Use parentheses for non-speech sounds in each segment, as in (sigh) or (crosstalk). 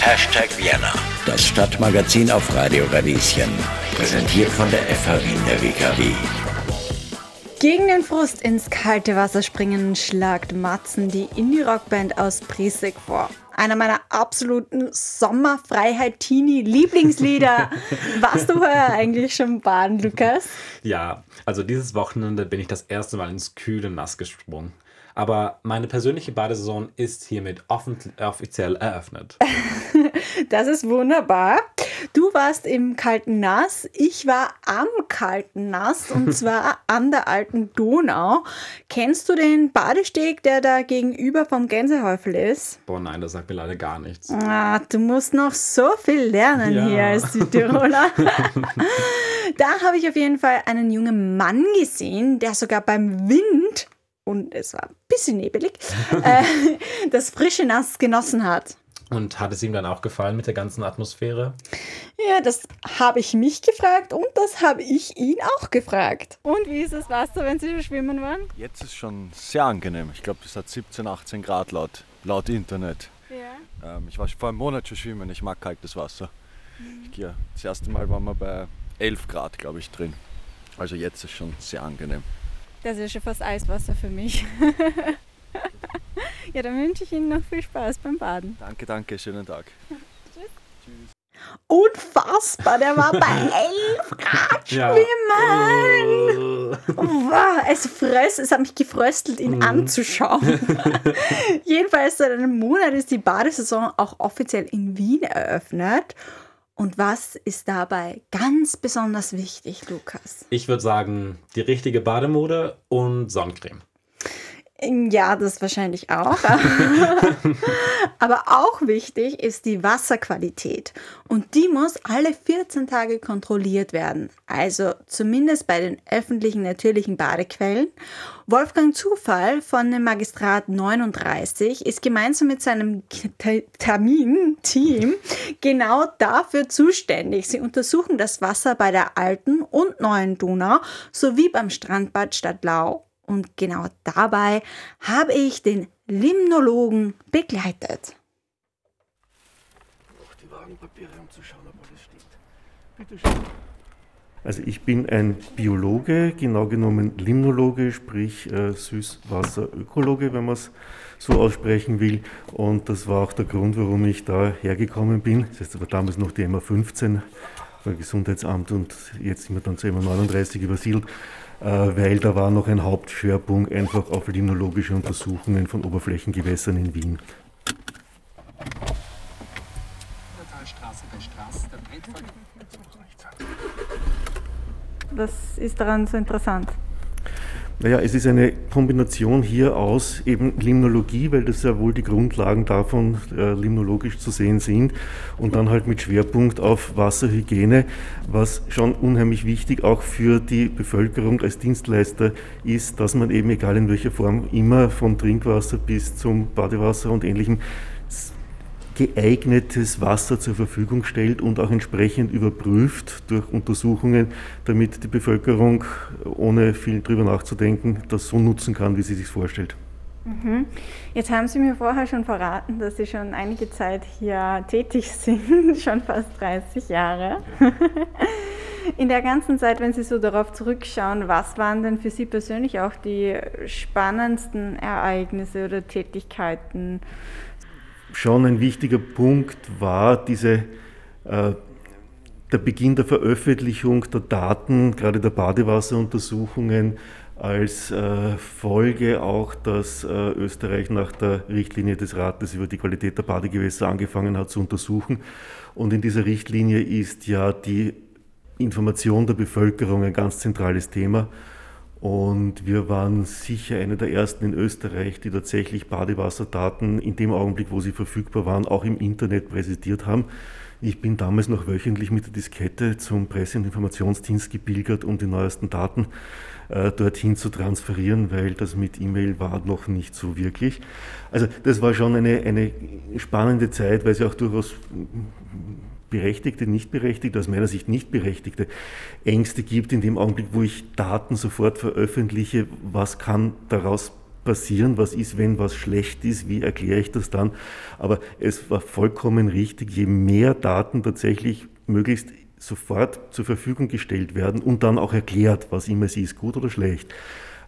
Hashtag Vienna, das Stadtmagazin auf Radio Radieschen. Präsentiert von der FH Wien der WKW. Gegen den Frust ins kalte Wasser springen schlagt Matzen die Indie-Rockband aus Priesig vor. Einer meiner absoluten Sommerfreiheit-Teenie-Lieblingslieder. (laughs) Warst du heuer eigentlich schon baden, Lukas? Ja, also dieses Wochenende bin ich das erste Mal ins kühle Nass gesprungen. Aber meine persönliche Badesaison ist hiermit offiziell eröffnet. (laughs) das ist wunderbar. Du warst im kalten Nass, ich war am kalten Nass und (laughs) zwar an der alten Donau. Kennst du den Badesteg, der da gegenüber vom Gänsehäufel ist? Boah, nein, das sagt mir leider gar nichts. Ah, du musst noch so viel lernen ja. hier als Südtiroler. (laughs) da habe ich auf jeden Fall einen jungen Mann gesehen, der sogar beim Wind und es war ein bisschen nebelig, äh, (laughs) das frische Nass genossen hat. Und hat es ihm dann auch gefallen mit der ganzen Atmosphäre? Ja, das habe ich mich gefragt und das habe ich ihn auch gefragt. Und wie ist das Wasser, wenn Sie schwimmen waren? Jetzt ist es schon sehr angenehm. Ich glaube, es hat 17, 18 Grad laut, laut Internet. Ja. Ähm, ich war vor einem Monat schon schwimmen. Ich mag kaltes Wasser. Mhm. Ich gehe, das erste Mal waren wir bei 11 Grad, glaube ich, drin. Also jetzt ist es schon sehr angenehm. Das ist schon fast Eiswasser für mich. (laughs) ja, dann wünsche ich Ihnen noch viel Spaß beim Baden. Danke, danke, schönen Tag. (laughs) Tschüss. Tschüss. Unfassbar, der war bei (laughs) 11 Grad schwimmen. Ja. Wow, es fröst, es hat mich gefröstelt, ihn mhm. anzuschauen. Jedenfalls seit einem Monat ist die Badesaison auch offiziell in Wien eröffnet. Und was ist dabei ganz besonders wichtig, Lukas? Ich würde sagen, die richtige Bademode und Sonnencreme. Ja, das wahrscheinlich auch. (laughs) Aber auch wichtig ist die Wasserqualität. Und die muss alle 14 Tage kontrolliert werden. Also zumindest bei den öffentlichen natürlichen Badequellen. Wolfgang Zufall von dem Magistrat 39 ist gemeinsam mit seinem Termin-Team genau dafür zuständig. Sie untersuchen das Wasser bei der alten und neuen Donau sowie beim Strandbad Stadtlau und genau dabei habe ich den Limnologen begleitet. Noch die Wagenpapiere, um zu schauen, ob alles stimmt. Bitte schön. Also ich bin ein Biologe, genau genommen Limnologe, sprich äh, Süßwasserökologe, wenn man es so aussprechen will. Und das war auch der Grund, warum ich da hergekommen bin. Das heißt, war damals noch die MA15, war Gesundheitsamt und jetzt sind wir dann zu MA39 übersiedelt. Äh, weil da war noch ein Hauptschwerpunkt einfach auf limnologische Untersuchungen von Oberflächengewässern in Wien. Was ist daran so interessant? Naja, es ist eine Kombination hier aus eben Limnologie, weil das ja wohl die Grundlagen davon äh, limnologisch zu sehen sind, und dann halt mit Schwerpunkt auf Wasserhygiene, was schon unheimlich wichtig auch für die Bevölkerung als Dienstleister ist, dass man eben egal in welcher Form immer von Trinkwasser bis zum Badewasser und ähnlichem geeignetes Wasser zur Verfügung stellt und auch entsprechend überprüft durch Untersuchungen, damit die Bevölkerung, ohne viel drüber nachzudenken, das so nutzen kann, wie sie sich vorstellt. Mhm. Jetzt haben Sie mir vorher schon verraten, dass Sie schon einige Zeit hier tätig (laughs) sind, schon fast 30 Jahre. (laughs) In der ganzen Zeit, wenn Sie so darauf zurückschauen, was waren denn für Sie persönlich auch die spannendsten Ereignisse oder Tätigkeiten? Schon ein wichtiger Punkt war diese, äh, der Beginn der Veröffentlichung der Daten, gerade der Badewasseruntersuchungen, als äh, Folge auch, dass äh, Österreich nach der Richtlinie des Rates über die Qualität der Badegewässer angefangen hat zu untersuchen. Und in dieser Richtlinie ist ja die Information der Bevölkerung ein ganz zentrales Thema. Und wir waren sicher eine der ersten in Österreich, die tatsächlich Badewasserdaten in dem Augenblick, wo sie verfügbar waren, auch im Internet präsentiert haben. Ich bin damals noch wöchentlich mit der Diskette zum Presse- und Informationsdienst gebildet, um die neuesten Daten äh, dorthin zu transferieren, weil das mit E-Mail war noch nicht so wirklich. Also das war schon eine, eine spannende Zeit, weil ja auch durchaus berechtigte, nicht berechtigte, aus meiner Sicht nicht berechtigte Ängste gibt in dem Augenblick, wo ich Daten sofort veröffentliche, was kann daraus passieren? Was ist, wenn was schlecht ist? Wie erkläre ich das dann? Aber es war vollkommen richtig, je mehr Daten tatsächlich möglichst sofort zur Verfügung gestellt werden und dann auch erklärt, was immer sie ist, gut oder schlecht,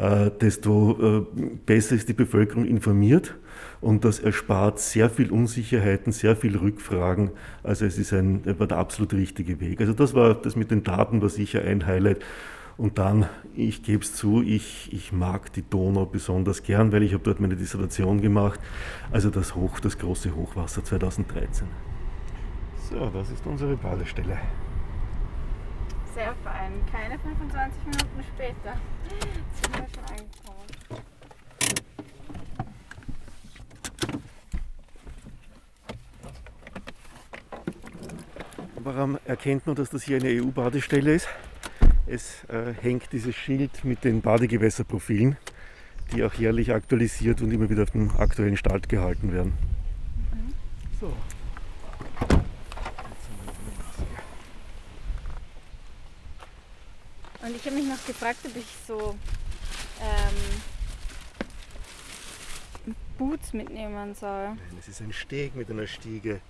äh, desto äh, besser ist die Bevölkerung informiert und das erspart sehr viel Unsicherheiten, sehr viel Rückfragen. Also es ist ein, war der absolut richtige Weg. Also das war das mit den Daten war sicher ein Highlight. Und dann, ich gebe es zu, ich, ich mag die Donau besonders gern, weil ich habe dort meine Dissertation gemacht. Also das Hoch, das große Hochwasser 2013. So, das ist unsere Badestelle. Sehr fein. Keine 25 Minuten später sind wir schon angekommen. Warum erkennt man, dass das hier eine EU-Badestelle ist? Es äh, hängt dieses Schild mit den Badegewässerprofilen, die auch jährlich aktualisiert und immer wieder auf dem aktuellen Stand gehalten werden. Mhm. So. Und ich habe mich noch gefragt, ob ich so ähm, Boots mitnehmen soll. Nein, es ist ein Steg mit einer Stiege.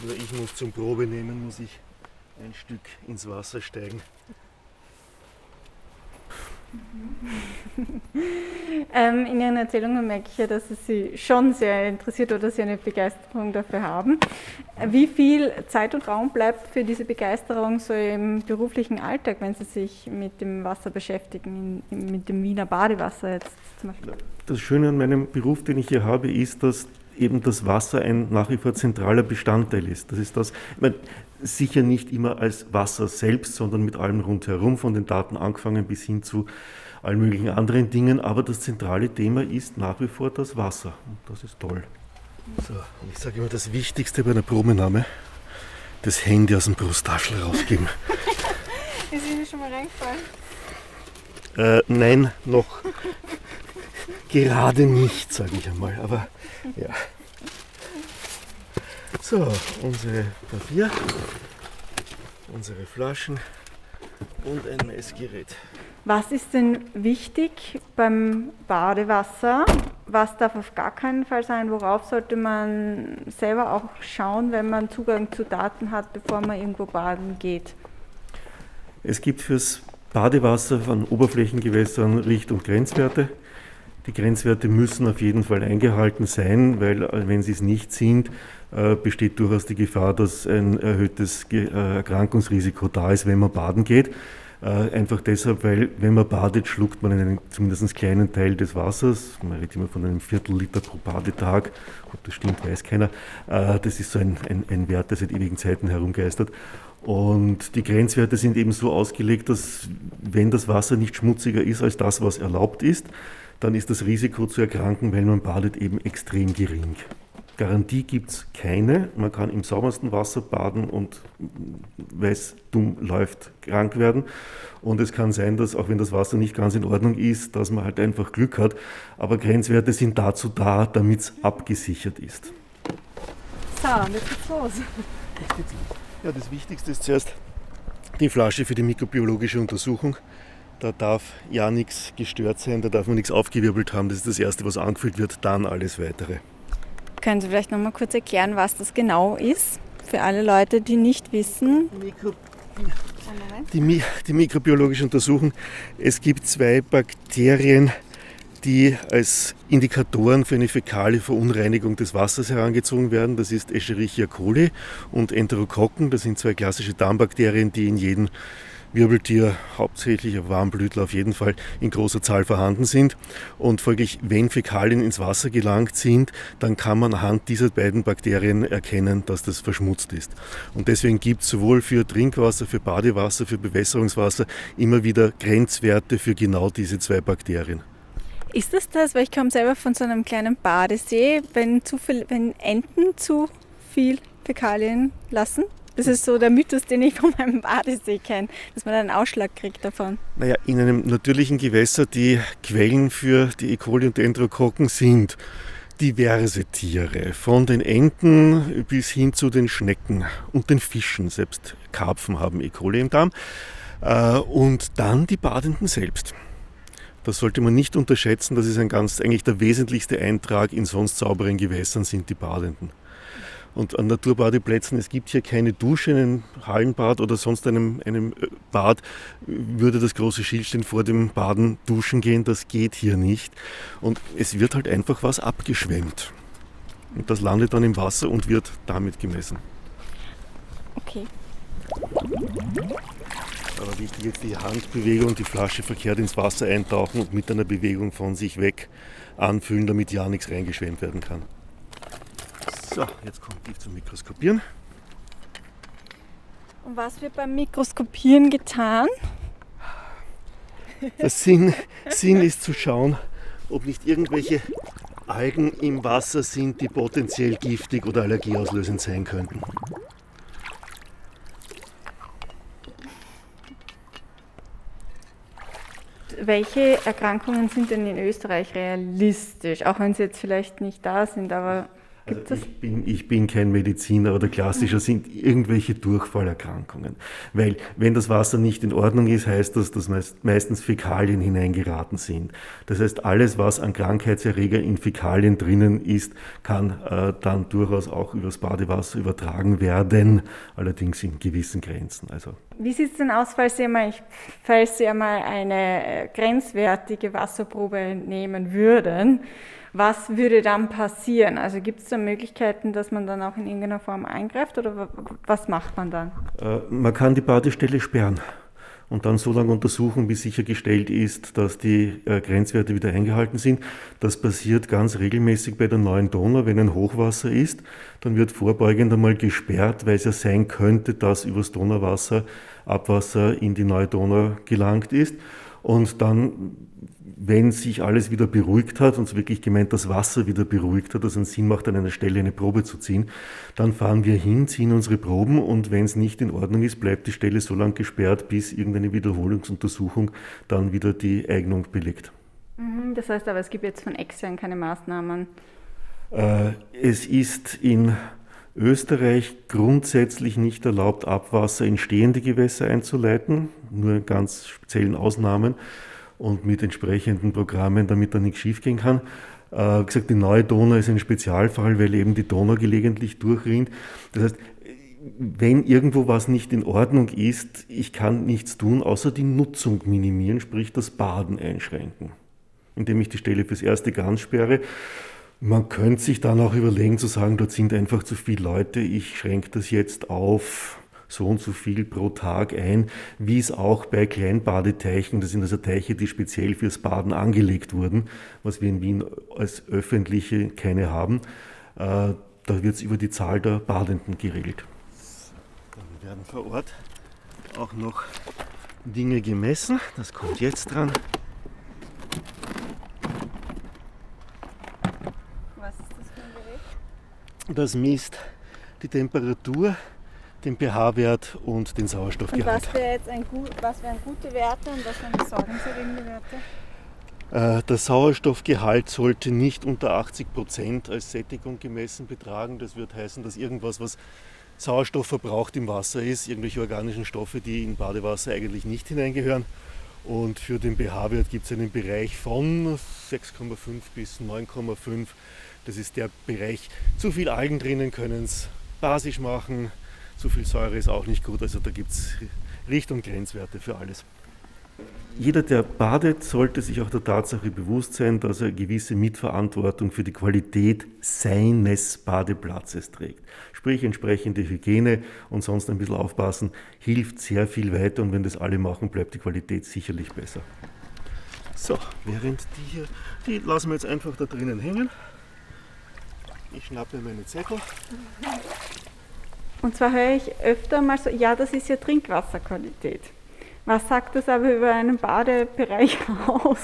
Nur ich muss zum Probe nehmen, muss ich ein Stück ins Wasser steigen. (laughs) ähm, in Ihren Erzählungen merke ich ja, dass es Sie schon sehr interessiert oder Sie eine Begeisterung dafür haben. Wie viel Zeit und Raum bleibt für diese Begeisterung so im beruflichen Alltag, wenn Sie sich mit dem Wasser beschäftigen, mit dem Wiener Badewasser jetzt zum Beispiel? Das Schöne an meinem Beruf, den ich hier habe, ist, dass eben das Wasser ein nach wie vor zentraler Bestandteil ist. Das ist das, ich meine, sicher nicht immer als Wasser selbst, sondern mit allem rundherum, von den Daten angefangen bis hin zu allen möglichen anderen Dingen. Aber das zentrale Thema ist nach wie vor das Wasser. Und das ist toll. So, und ich sage immer, das Wichtigste bei einer Probenahme, das Handy aus dem Brusttaschel rausgeben. (laughs) ist Ihnen schon mal reingefallen? Äh, nein, noch gerade nicht, sage ich einmal. Aber ja. So, unsere Papier, unsere Flaschen und ein Messgerät. Was ist denn wichtig beim Badewasser? Was darf auf gar keinen Fall sein? Worauf sollte man selber auch schauen, wenn man Zugang zu Daten hat, bevor man irgendwo baden geht? Es gibt fürs Badewasser von Oberflächengewässern Richt- und Grenzwerte. Die Grenzwerte müssen auf jeden Fall eingehalten sein, weil äh, wenn sie es nicht sind, äh, besteht durchaus die Gefahr, dass ein erhöhtes äh, Erkrankungsrisiko da ist, wenn man baden geht. Einfach deshalb, weil wenn man badet, schluckt man einen zumindest kleinen Teil des Wassers. Man redet immer von einem Viertel Liter pro Badetag. Ob das stimmt, weiß keiner. Das ist so ein, ein, ein Wert, der seit ewigen Zeiten herumgeistert. Und die Grenzwerte sind eben so ausgelegt, dass wenn das Wasser nicht schmutziger ist als das, was erlaubt ist, dann ist das Risiko zu erkranken, wenn man badet, eben extrem gering. Garantie gibt es keine. Man kann im saubersten Wasser baden und weil es dumm läuft, krank werden. Und es kann sein, dass auch wenn das Wasser nicht ganz in Ordnung ist, dass man halt einfach Glück hat. Aber Grenzwerte sind dazu da, damit es abgesichert ist. So, jetzt geht's los. Ja, das Wichtigste ist zuerst die Flasche für die mikrobiologische Untersuchung. Da darf ja nichts gestört sein, da darf man nichts aufgewirbelt haben. Das ist das Erste, was angefüllt wird, dann alles Weitere. Können Sie vielleicht noch mal kurz erklären, was das genau ist? Für alle Leute, die nicht wissen. Mikro die, die mikrobiologische Untersuchung. Es gibt zwei Bakterien, die als Indikatoren für eine fäkale Verunreinigung des Wassers herangezogen werden. Das ist Escherichia coli und Enterokokken. Das sind zwei klassische Darmbakterien, die in jedem Wirbeltier, hauptsächlich Warmblütler auf jeden Fall in großer Zahl vorhanden sind. Und folglich, wenn Fäkalien ins Wasser gelangt sind, dann kann man anhand dieser beiden Bakterien erkennen, dass das verschmutzt ist. Und deswegen gibt es sowohl für Trinkwasser, für Badewasser, für Bewässerungswasser immer wieder Grenzwerte für genau diese zwei Bakterien. Ist das das, weil ich komme selber von so einem kleinen Badesee, wenn, zu viel, wenn Enten zu viel Fäkalien lassen? Das ist so der Mythos, den ich von meinem Badesee kenne, dass man einen Ausschlag kriegt davon. Naja, in einem natürlichen Gewässer, die Quellen für die E. coli und Enterokokken sind diverse Tiere, von den Enten bis hin zu den Schnecken und den Fischen. Selbst Karpfen haben E. coli im Darm. Äh, und dann die Badenden selbst. Das sollte man nicht unterschätzen. Das ist ein ganz, eigentlich der wesentlichste Eintrag in sonst sauberen Gewässern sind die Badenden. Und an Naturbadeplätzen, es gibt hier keine Dusche, in einem Hallenbad oder sonst einem, einem äh, Bad, würde das große Schild stehen, vor dem Baden duschen gehen. Das geht hier nicht. Und es wird halt einfach was abgeschwemmt. Und das landet dann im Wasser und wird damit gemessen. Okay. Aber wichtig jetzt die Handbewegung, die Flasche verkehrt ins Wasser eintauchen und mit einer Bewegung von sich weg anfüllen, damit ja nichts reingeschwemmt werden kann. So, jetzt kommt die zum Mikroskopieren. Und was wird beim Mikroskopieren getan? Der Sinn, Sinn ist zu schauen, ob nicht irgendwelche Algen im Wasser sind, die potenziell giftig oder allergieauslösend sein könnten. welche Erkrankungen sind denn in Österreich realistisch? Auch wenn sie jetzt vielleicht nicht da sind, aber also ich, bin, ich bin kein Mediziner oder klassischer, sind irgendwelche Durchfallerkrankungen. Weil wenn das Wasser nicht in Ordnung ist, heißt das, dass meist, meistens Fäkalien hineingeraten sind. Das heißt, alles, was an Krankheitserreger in Fäkalien drinnen ist, kann äh, dann durchaus auch übers Badewasser übertragen werden, allerdings in gewissen Grenzen. Also. Wie sieht es denn aus, falls Sie, einmal, falls Sie einmal eine äh, grenzwertige Wasserprobe nehmen würden? Was würde dann passieren? Also gibt es da Möglichkeiten, dass man dann auch in irgendeiner Form eingreift oder was macht man dann? Äh, man kann die Badestelle sperren und dann so lange untersuchen, bis sichergestellt ist, dass die äh, Grenzwerte wieder eingehalten sind. Das passiert ganz regelmäßig bei der neuen Donau, wenn ein Hochwasser ist, dann wird vorbeugend einmal gesperrt, weil es ja sein könnte, dass übers Donauwasser Abwasser in die neue Donau gelangt ist. Und dann wenn sich alles wieder beruhigt hat, und wirklich gemeint das Wasser wieder beruhigt hat, dass es Sinn macht, an einer Stelle eine Probe zu ziehen, dann fahren wir hin, ziehen unsere Proben und wenn es nicht in Ordnung ist, bleibt die Stelle so lange gesperrt, bis irgendeine Wiederholungsuntersuchung dann wieder die Eignung belegt. Mhm, das heißt aber, es gibt jetzt von extern keine Maßnahmen. Äh, es ist in Österreich grundsätzlich nicht erlaubt, Abwasser in stehende Gewässer einzuleiten, nur in ganz speziellen Ausnahmen und mit entsprechenden Programmen, damit da nichts schiefgehen kann. Äh, gesagt, die neue Donau ist ein Spezialfall, weil eben die Donau gelegentlich durchrinnt. Das heißt, wenn irgendwo was nicht in Ordnung ist, ich kann nichts tun, außer die Nutzung minimieren, sprich das Baden einschränken, indem ich die Stelle fürs erste ganz sperre. Man könnte sich dann auch überlegen zu sagen, dort sind einfach zu viele Leute, ich schränke das jetzt auf so und so viel pro Tag ein, wie es auch bei Kleinbadeteichen, das sind also Teiche, die speziell fürs Baden angelegt wurden, was wir in Wien als öffentliche keine haben. Äh, da wird es über die Zahl der Badenden geregelt. Dann werden vor Ort auch noch Dinge gemessen. Das kommt jetzt dran. Was ist das für ein Gerät? Das misst die Temperatur den pH-Wert und den Sauerstoffgehalt. Und was, wär jetzt ein, was wären gute Werte und was wären besorgniserregende Werte? Äh, der Sauerstoffgehalt sollte nicht unter 80 Prozent als Sättigung gemessen betragen. Das wird heißen, dass irgendwas, was Sauerstoff verbraucht im Wasser ist, irgendwelche organischen Stoffe, die in Badewasser eigentlich nicht hineingehören. Und für den pH-Wert gibt es einen Bereich von 6,5 bis 9,5. Das ist der Bereich. Zu viel Algen drinnen können es basisch machen, zu viel Säure ist auch nicht gut, also da gibt es Richt- und Grenzwerte für alles. Jeder, der badet, sollte sich auch der Tatsache bewusst sein, dass er gewisse Mitverantwortung für die Qualität seines Badeplatzes trägt. Sprich, entsprechende Hygiene und sonst ein bisschen aufpassen, hilft sehr viel weiter und wenn das alle machen, bleibt die Qualität sicherlich besser. So, während die hier, die lassen wir jetzt einfach da drinnen hängen. Ich schnappe meine Zettel. Und zwar höre ich öfter mal so, ja, das ist ja Trinkwasserqualität. Was sagt das aber über einen Badebereich (laughs) aus?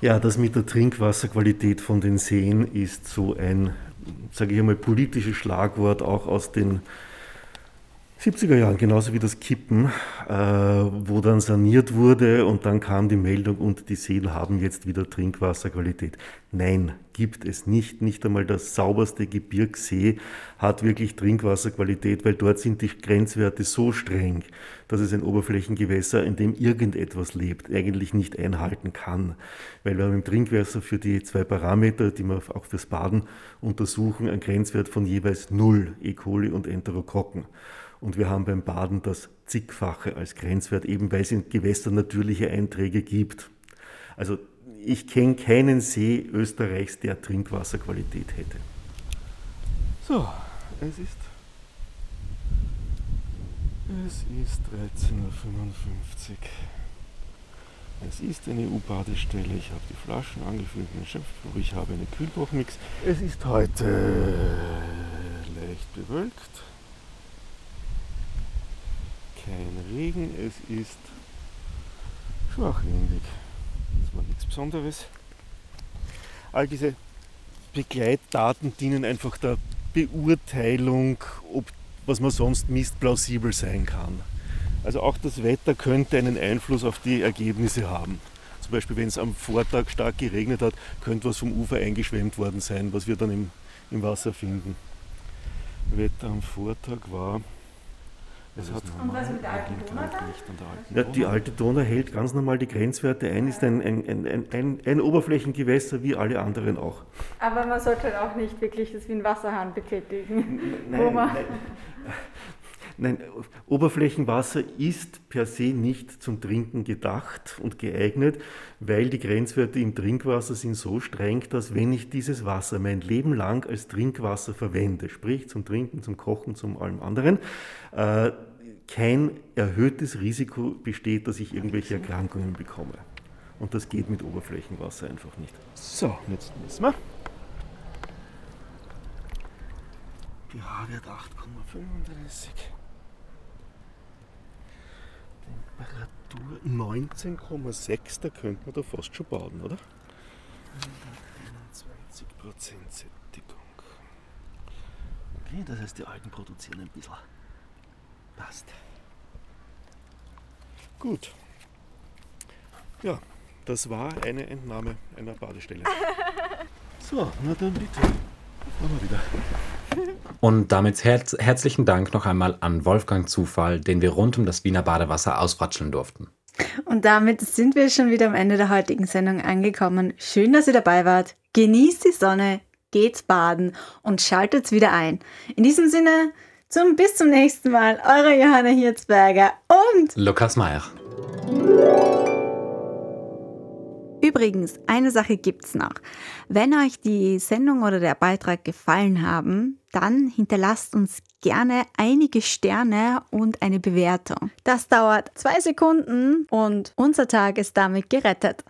Ja, das mit der Trinkwasserqualität von den Seen ist so ein, sage ich einmal, politisches Schlagwort auch aus den 70er Jahren, genauso wie das Kippen, äh, wo dann saniert wurde und dann kam die Meldung und die Seen haben jetzt wieder Trinkwasserqualität. Nein, gibt es nicht. Nicht einmal der sauberste Gebirgssee hat wirklich Trinkwasserqualität, weil dort sind die Grenzwerte so streng, dass es ein Oberflächengewässer, in dem irgendetwas lebt, eigentlich nicht einhalten kann. Weil wir haben im Trinkwasser für die zwei Parameter, die wir auch fürs Baden untersuchen, einen Grenzwert von jeweils 0 E. coli und Enterokokken. Und wir haben beim Baden das zigfache als Grenzwert, eben weil es in Gewässern natürliche Einträge gibt. Also ich kenne keinen See Österreichs, der Trinkwasserqualität hätte. So, es ist, es ist 13.55 Uhr. Es ist eine EU-Badestelle. Ich habe die Flaschen angefüllt mit Schöpfbuch. Ich habe eine Kühlbruchmix. Es ist heute leicht bewölkt kein Regen, es ist schwachwindig. Das war nichts Besonderes. All diese Begleitdaten dienen einfach der Beurteilung, ob was man sonst misst, plausibel sein kann. Also auch das Wetter könnte einen Einfluss auf die Ergebnisse haben. Zum Beispiel, wenn es am Vortag stark geregnet hat, könnte was vom Ufer eingeschwemmt worden sein, was wir dann im, im Wasser finden. Wetter am Vortag war es hat und was mit der alten Donau dann? Ja, die alte Donau hält ganz normal die Grenzwerte ein, ist ein, ein, ein, ein, ein Oberflächengewässer wie alle anderen auch. Aber man sollte halt auch nicht wirklich das wie ein Wasserhahn betätigen. Nein, nein, nein, Oberflächenwasser ist per se nicht zum Trinken gedacht und geeignet, weil die Grenzwerte im Trinkwasser sind so streng, dass wenn ich dieses Wasser mein Leben lang als Trinkwasser verwende, sprich zum Trinken, zum Kochen, zum allem anderen, äh, kein erhöhtes Risiko besteht, dass ich irgendwelche Erkrankungen bekomme. Und das geht mit Oberflächenwasser einfach nicht. So, jetzt messen wir. pH-Wert 8,35. Temperatur 19,6, da könnte man da fast schon baden, oder? 21% Sättigung. Okay, das heißt, die Algen produzieren ein bisschen. Passt. Gut. Ja, das war eine Entnahme einer Badestelle. (laughs) So, na dann bitte. Machen wir wieder. Und damit herz herzlichen Dank noch einmal an Wolfgang Zufall, den wir rund um das Wiener Badewasser ausfratscheln durften. Und damit sind wir schon wieder am Ende der heutigen Sendung angekommen. Schön, dass ihr dabei wart. Genießt die Sonne, geht's baden und schaltet's wieder ein. In diesem Sinne, zum bis zum nächsten Mal. Eure Johanna Hirzberger und Lukas Meyer. Übrigens, eine Sache gibt's noch. Wenn euch die Sendung oder der Beitrag gefallen haben, dann hinterlasst uns gerne einige Sterne und eine Bewertung. Das dauert zwei Sekunden und unser Tag ist damit gerettet.